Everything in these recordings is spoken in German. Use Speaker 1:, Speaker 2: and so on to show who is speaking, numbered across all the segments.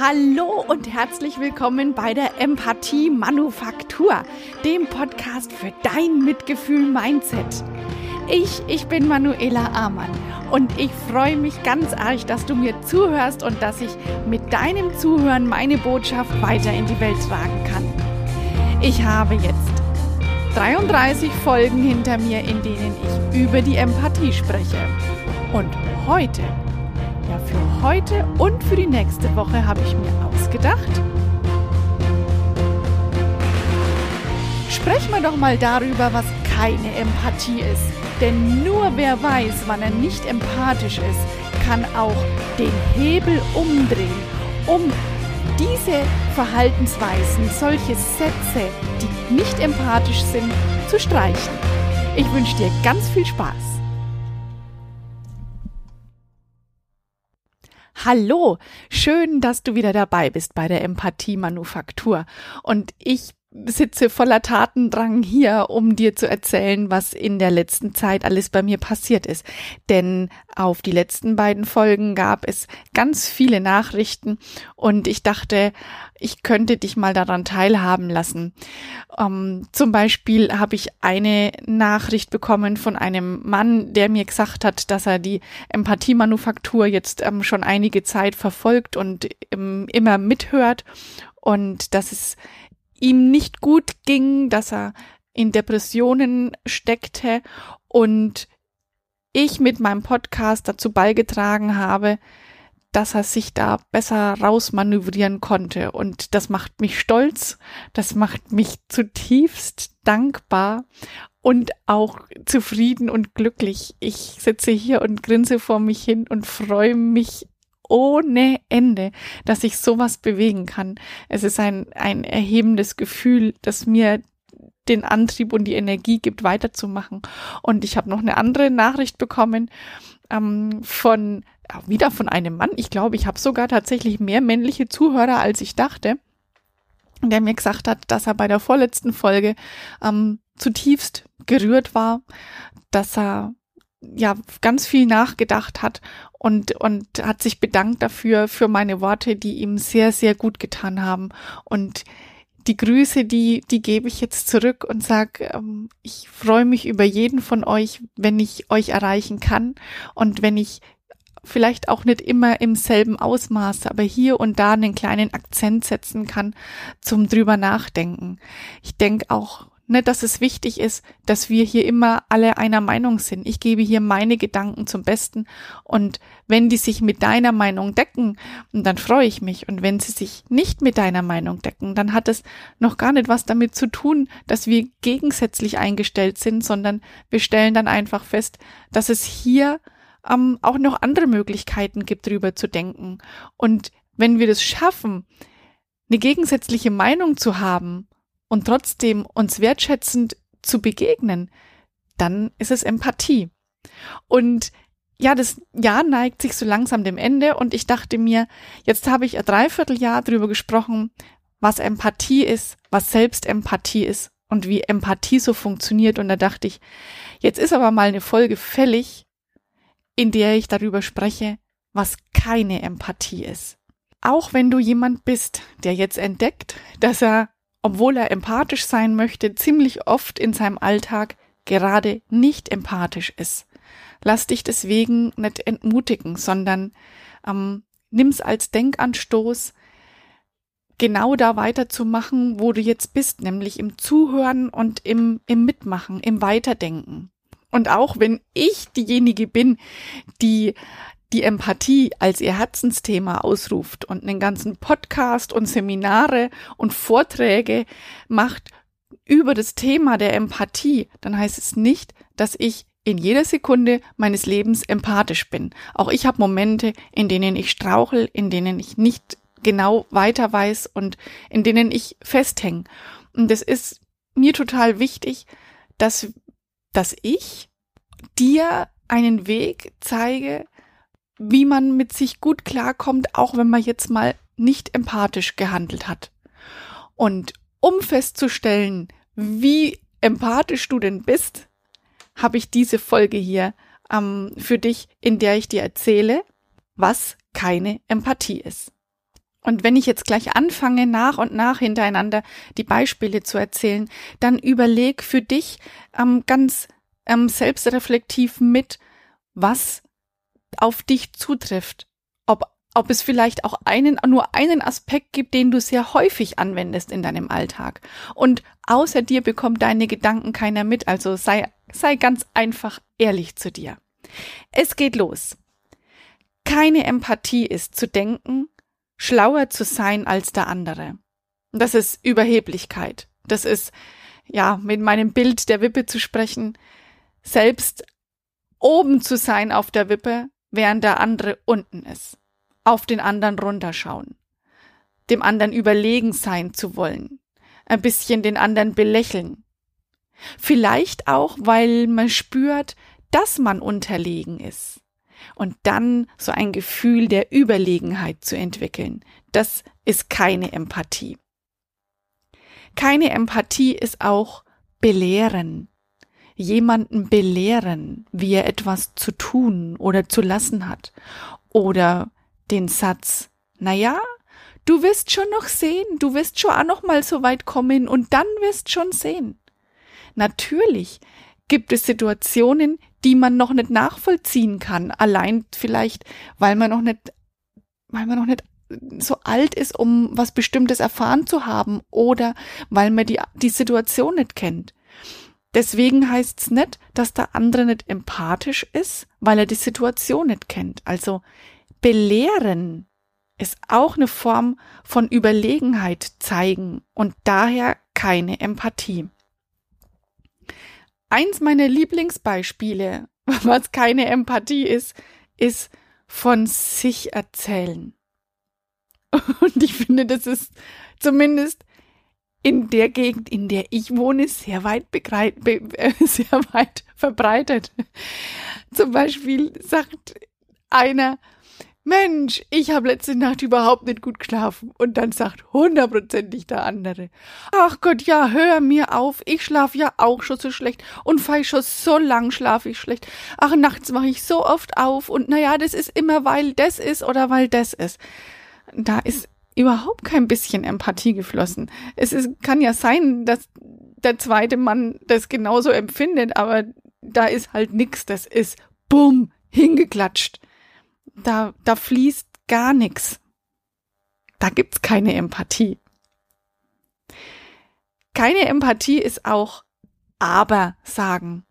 Speaker 1: Hallo und herzlich willkommen bei der Empathie Manufaktur, dem Podcast für dein Mitgefühl-Mindset. Ich, ich bin Manuela Amann und ich freue mich ganz arg, dass du mir zuhörst und dass ich mit deinem Zuhören meine Botschaft weiter in die Welt tragen kann. Ich habe jetzt 33 Folgen hinter mir, in denen ich über die Empathie spreche. Und heute ja, für heute und für die nächste Woche habe ich mir ausgedacht. Sprechen wir doch mal darüber, was keine Empathie ist. Denn nur wer weiß, wann er nicht empathisch ist, kann auch den Hebel umdrehen, um diese Verhaltensweisen, solche Sätze, die nicht empathisch sind, zu streichen. Ich wünsche dir ganz viel Spaß. Hallo, schön, dass du wieder dabei bist bei der Empathie Manufaktur. Und ich sitze voller Tatendrang hier, um dir zu erzählen, was in der letzten Zeit alles bei mir passiert ist. Denn auf die letzten beiden Folgen gab es ganz viele Nachrichten und ich dachte, ich könnte dich mal daran teilhaben lassen. Ähm, zum Beispiel habe ich eine Nachricht bekommen von einem Mann, der mir gesagt hat, dass er die Empathiemanufaktur jetzt ähm, schon einige Zeit verfolgt und ähm, immer mithört und dass es ihm nicht gut ging, dass er in Depressionen steckte und ich mit meinem Podcast dazu beigetragen habe, dass er sich da besser rausmanövrieren konnte. Und das macht mich stolz, das macht mich zutiefst dankbar und auch zufrieden und glücklich. Ich sitze hier und grinse vor mich hin und freue mich ohne Ende, dass ich sowas bewegen kann. Es ist ein, ein erhebendes Gefühl, das mir den Antrieb und die Energie gibt, weiterzumachen. Und ich habe noch eine andere Nachricht bekommen ähm, von wieder von einem Mann. Ich glaube, ich habe sogar tatsächlich mehr männliche Zuhörer, als ich dachte, der mir gesagt hat, dass er bei der vorletzten Folge ähm, zutiefst gerührt war, dass er ja ganz viel nachgedacht hat und und hat sich bedankt dafür für meine Worte, die ihm sehr sehr gut getan haben und die Grüße, die die gebe ich jetzt zurück und sag, ähm, ich freue mich über jeden von euch, wenn ich euch erreichen kann und wenn ich vielleicht auch nicht immer im selben Ausmaß, aber hier und da einen kleinen Akzent setzen kann zum drüber nachdenken. Ich denke auch ne, dass es wichtig ist, dass wir hier immer alle einer Meinung sind. Ich gebe hier meine Gedanken zum Besten und wenn die sich mit deiner Meinung decken, dann freue ich mich und wenn sie sich nicht mit deiner Meinung decken, dann hat es noch gar nicht was damit zu tun, dass wir gegensätzlich eingestellt sind, sondern wir stellen dann einfach fest, dass es hier ähm, auch noch andere Möglichkeiten gibt, drüber zu denken. Und wenn wir das schaffen, eine gegensätzliche Meinung zu haben und trotzdem uns wertschätzend zu begegnen, dann ist es Empathie. Und ja, das Jahr neigt sich so langsam dem Ende und ich dachte mir, jetzt habe ich ein Dreivierteljahr darüber gesprochen, was Empathie ist, was Selbstempathie ist und wie Empathie so funktioniert. Und da dachte ich, jetzt ist aber mal eine Folge fällig, in der ich darüber spreche, was keine Empathie ist. Auch wenn du jemand bist, der jetzt entdeckt, dass er obwohl er empathisch sein möchte, ziemlich oft in seinem Alltag gerade nicht empathisch ist. Lass dich deswegen nicht entmutigen, sondern ähm, nimm's als Denkanstoß, genau da weiterzumachen, wo du jetzt bist, nämlich im Zuhören und im, im Mitmachen, im Weiterdenken. Und auch wenn ich diejenige bin, die die Empathie als ihr Herzensthema ausruft und einen ganzen Podcast und Seminare und Vorträge macht über das Thema der Empathie, dann heißt es nicht, dass ich in jeder Sekunde meines Lebens empathisch bin. Auch ich habe Momente, in denen ich strauchel, in denen ich nicht genau weiter weiß und in denen ich festhänge. Und es ist mir total wichtig, dass, dass ich dir einen Weg zeige, wie man mit sich gut klarkommt, auch wenn man jetzt mal nicht empathisch gehandelt hat. Und um festzustellen, wie empathisch du denn bist, habe ich diese Folge hier ähm, für dich, in der ich dir erzähle, was keine Empathie ist. Und wenn ich jetzt gleich anfange, nach und nach hintereinander die Beispiele zu erzählen, dann überleg für dich ähm, ganz ähm, selbstreflektiv mit, was auf dich zutrifft. Ob, ob es vielleicht auch einen, nur einen Aspekt gibt, den du sehr häufig anwendest in deinem Alltag. Und außer dir bekommt deine Gedanken keiner mit, also sei, sei ganz einfach ehrlich zu dir. Es geht los. Keine Empathie ist zu denken, schlauer zu sein als der andere. Das ist Überheblichkeit. Das ist, ja, mit meinem Bild der Wippe zu sprechen, selbst oben zu sein auf der Wippe, während der andere unten ist. Auf den anderen runterschauen. Dem anderen überlegen sein zu wollen. Ein bisschen den anderen belächeln. Vielleicht auch, weil man spürt, dass man unterlegen ist und dann so ein Gefühl der Überlegenheit zu entwickeln. Das ist keine Empathie. Keine Empathie ist auch belehren. Jemanden belehren, wie er etwas zu tun oder zu lassen hat. Oder den Satz, na ja, du wirst schon noch sehen, du wirst schon auch noch mal so weit kommen und dann wirst schon sehen. Natürlich gibt es Situationen, die man noch nicht nachvollziehen kann. Allein vielleicht, weil man noch nicht, weil man noch nicht so alt ist, um was Bestimmtes erfahren zu haben oder weil man die, die Situation nicht kennt. Deswegen heißt es nicht, dass der andere nicht empathisch ist, weil er die Situation nicht kennt. Also belehren ist auch eine Form von Überlegenheit zeigen und daher keine Empathie. Eins meiner Lieblingsbeispiele, was keine Empathie ist, ist von sich erzählen. Und ich finde, das ist zumindest in der Gegend, in der ich wohne, sehr weit, begreit, be, äh, sehr weit verbreitet. Zum Beispiel sagt einer, Mensch, ich habe letzte Nacht überhaupt nicht gut geschlafen. Und dann sagt hundertprozentig der andere, ach Gott, ja, hör mir auf, ich schlafe ja auch schon so schlecht und fei schon so lang schlafe ich schlecht. Ach, nachts mache ich so oft auf und naja, das ist immer, weil das ist oder weil das ist. Da ist überhaupt kein bisschen Empathie geflossen. Es ist, kann ja sein, dass der zweite Mann das genauso empfindet, aber da ist halt nix, das ist bumm, hingeklatscht da, da fließt gar nichts. Da gibt's keine Empathie. Keine Empathie ist auch aber sagen.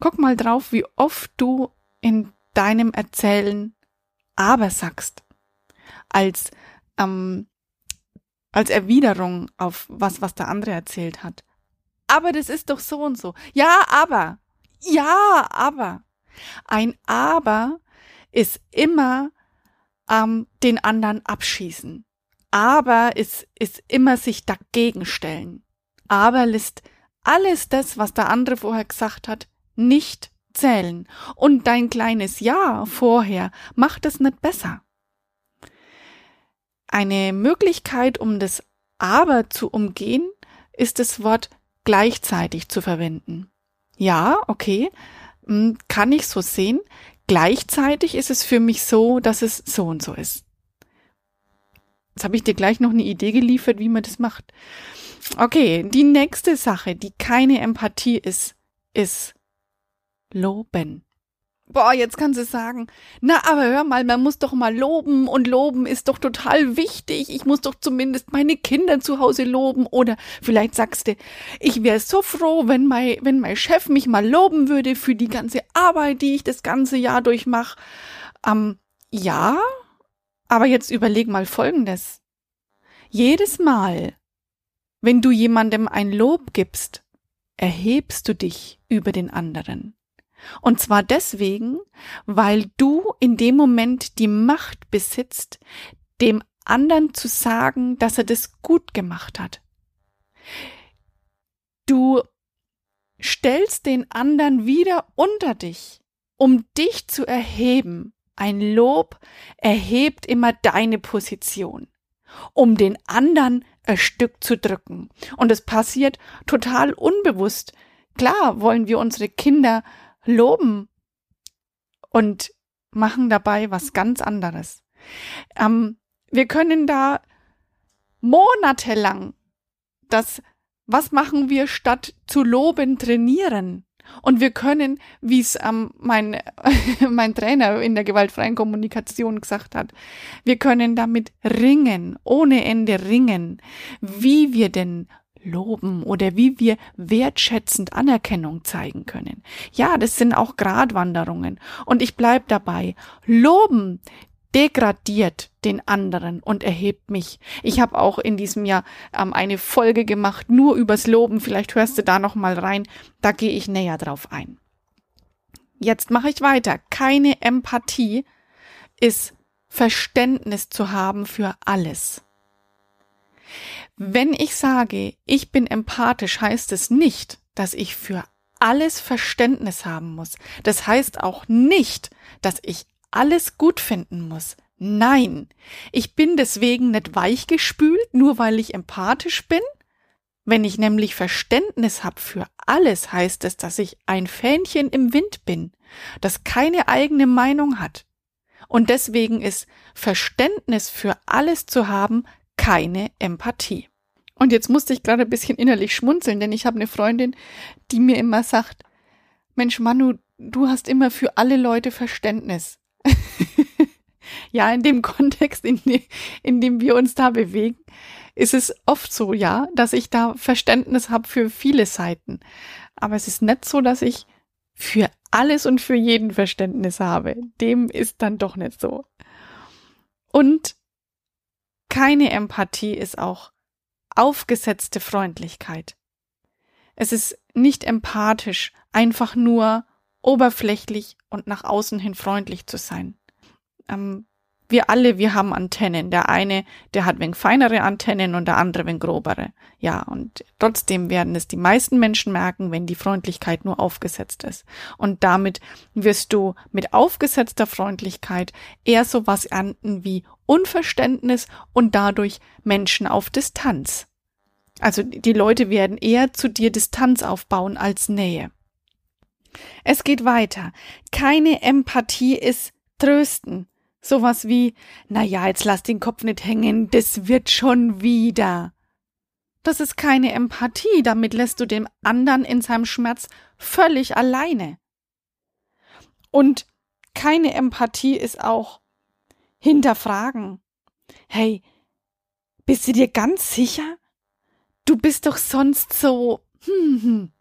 Speaker 1: Guck mal drauf, wie oft du in deinem Erzählen aber sagst. Als, ähm, als Erwiderung auf was, was der andere erzählt hat. Aber das ist doch so und so. Ja, aber. Ja, aber. Ein aber ist immer ähm, den anderen abschießen. Aber ist, ist immer sich dagegen stellen. Aber lässt alles das, was der andere vorher gesagt hat, nicht zählen. Und dein kleines Ja vorher macht es nicht besser. Eine Möglichkeit, um das Aber zu umgehen, ist das Wort gleichzeitig zu verwenden. Ja, okay, hm, kann ich so sehen. Gleichzeitig ist es für mich so, dass es so und so ist. Jetzt habe ich dir gleich noch eine Idee geliefert, wie man das macht. Okay, die nächste Sache, die keine Empathie ist, ist Loben boah, jetzt kannst du sagen, na, aber hör mal, man muss doch mal loben und loben ist doch total wichtig. Ich muss doch zumindest meine Kinder zu Hause loben oder vielleicht sagst du, ich wäre so froh, wenn mein, wenn mein Chef mich mal loben würde für die ganze Arbeit, die ich das ganze Jahr durchmache. Ähm, ja, aber jetzt überleg mal Folgendes. Jedes Mal, wenn du jemandem ein Lob gibst, erhebst du dich über den anderen. Und zwar deswegen, weil du in dem Moment die Macht besitzt, dem anderen zu sagen, dass er das gut gemacht hat. Du stellst den anderen wieder unter dich, um dich zu erheben. Ein Lob erhebt immer deine Position, um den anderen ein Stück zu drücken. Und es passiert total unbewusst. Klar wollen wir unsere Kinder loben und machen dabei was ganz anderes. Ähm, wir können da monatelang das, was machen wir statt zu loben, trainieren. Und wir können, wie es ähm, mein, mein Trainer in der gewaltfreien Kommunikation gesagt hat, wir können damit ringen, ohne Ende ringen, wie wir denn loben oder wie wir wertschätzend Anerkennung zeigen können. Ja, das sind auch Gratwanderungen. Und ich bleib dabei. Loben degradiert den anderen und erhebt mich. Ich habe auch in diesem Jahr ähm, eine Folge gemacht, nur übers Loben. Vielleicht hörst du da noch mal rein. Da gehe ich näher drauf ein. Jetzt mache ich weiter. Keine Empathie ist Verständnis zu haben für alles. Wenn ich sage, ich bin empathisch, heißt es nicht, dass ich für alles Verständnis haben muss. Das heißt auch nicht, dass ich alles gut finden muss. Nein, ich bin deswegen nicht weichgespült, nur weil ich empathisch bin. Wenn ich nämlich Verständnis habe für alles, heißt es, dass ich ein Fähnchen im Wind bin, das keine eigene Meinung hat. Und deswegen ist Verständnis für alles zu haben keine Empathie. Und jetzt musste ich gerade ein bisschen innerlich schmunzeln, denn ich habe eine Freundin, die mir immer sagt, Mensch, Manu, du hast immer für alle Leute Verständnis. ja, in dem Kontext, in, dem, in dem wir uns da bewegen, ist es oft so, ja, dass ich da Verständnis habe für viele Seiten. Aber es ist nicht so, dass ich für alles und für jeden Verständnis habe. Dem ist dann doch nicht so. Und keine Empathie ist auch aufgesetzte Freundlichkeit. Es ist nicht empathisch, einfach nur oberflächlich und nach außen hin freundlich zu sein. Ähm, wir alle, wir haben Antennen. Der eine, der hat wegen feinere Antennen und der andere wegen grobere. Ja, und trotzdem werden es die meisten Menschen merken, wenn die Freundlichkeit nur aufgesetzt ist. Und damit wirst du mit aufgesetzter Freundlichkeit eher sowas ernten wie Unverständnis und dadurch Menschen auf Distanz. Also die Leute werden eher zu dir Distanz aufbauen als Nähe. Es geht weiter. Keine Empathie ist trösten. Sowas wie, na ja, jetzt lass den Kopf nicht hängen, das wird schon wieder. Das ist keine Empathie, damit lässt du dem anderen in seinem Schmerz völlig alleine. Und keine Empathie ist auch hinterfragen. Hey, bist du dir ganz sicher? Du bist doch sonst so, hm, hm,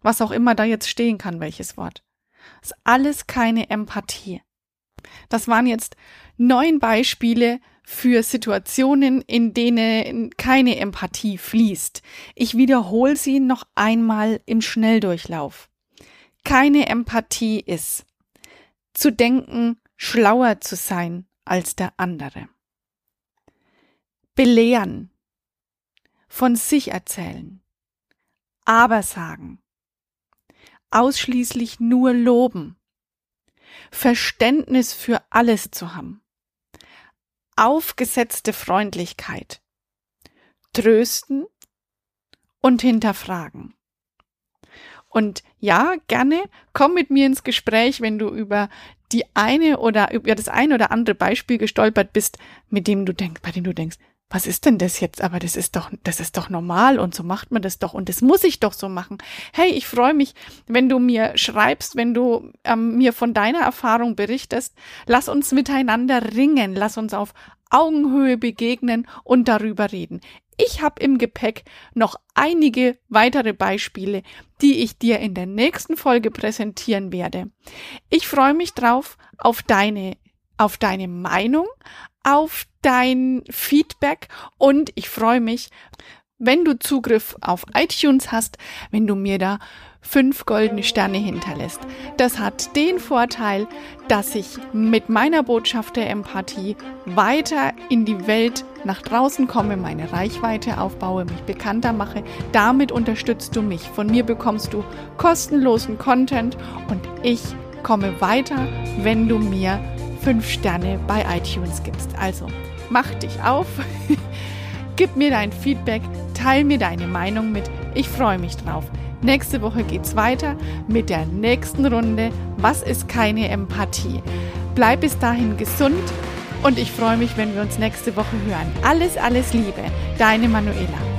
Speaker 1: was auch immer da jetzt stehen kann, welches Wort. Das ist alles keine Empathie. Das waren jetzt neun Beispiele für Situationen, in denen keine Empathie fließt. Ich wiederhole sie noch einmal im Schnelldurchlauf. Keine Empathie ist zu denken, schlauer zu sein als der andere. Belehren, von sich erzählen, aber sagen, ausschließlich nur loben, Verständnis für alles zu haben, aufgesetzte Freundlichkeit, trösten und hinterfragen. Und ja, gerne komm mit mir ins Gespräch, wenn du über die eine oder über das eine oder andere Beispiel gestolpert bist, mit dem du denkst, bei dem du denkst, was ist denn das jetzt? Aber das ist doch, das ist doch normal und so macht man das doch und das muss ich doch so machen. Hey, ich freue mich, wenn du mir schreibst, wenn du ähm, mir von deiner Erfahrung berichtest. Lass uns miteinander ringen, lass uns auf Augenhöhe begegnen und darüber reden. Ich habe im Gepäck noch einige weitere Beispiele, die ich dir in der nächsten Folge präsentieren werde. Ich freue mich drauf auf deine auf deine Meinung, auf dein Feedback und ich freue mich, wenn du Zugriff auf iTunes hast, wenn du mir da fünf goldene Sterne hinterlässt. Das hat den Vorteil, dass ich mit meiner Botschaft der Empathie weiter in die Welt nach draußen komme, meine Reichweite aufbaue, mich bekannter mache. Damit unterstützt du mich. Von mir bekommst du kostenlosen Content und ich komme weiter, wenn du mir fünf Sterne bei iTunes gibst. Also mach dich auf, gib mir dein Feedback, teil mir deine Meinung mit. Ich freue mich drauf. Nächste Woche geht's weiter mit der nächsten Runde. Was ist keine Empathie? Bleib bis dahin gesund Und ich freue mich, wenn wir uns nächste Woche hören. Alles, alles Liebe. Deine Manuela.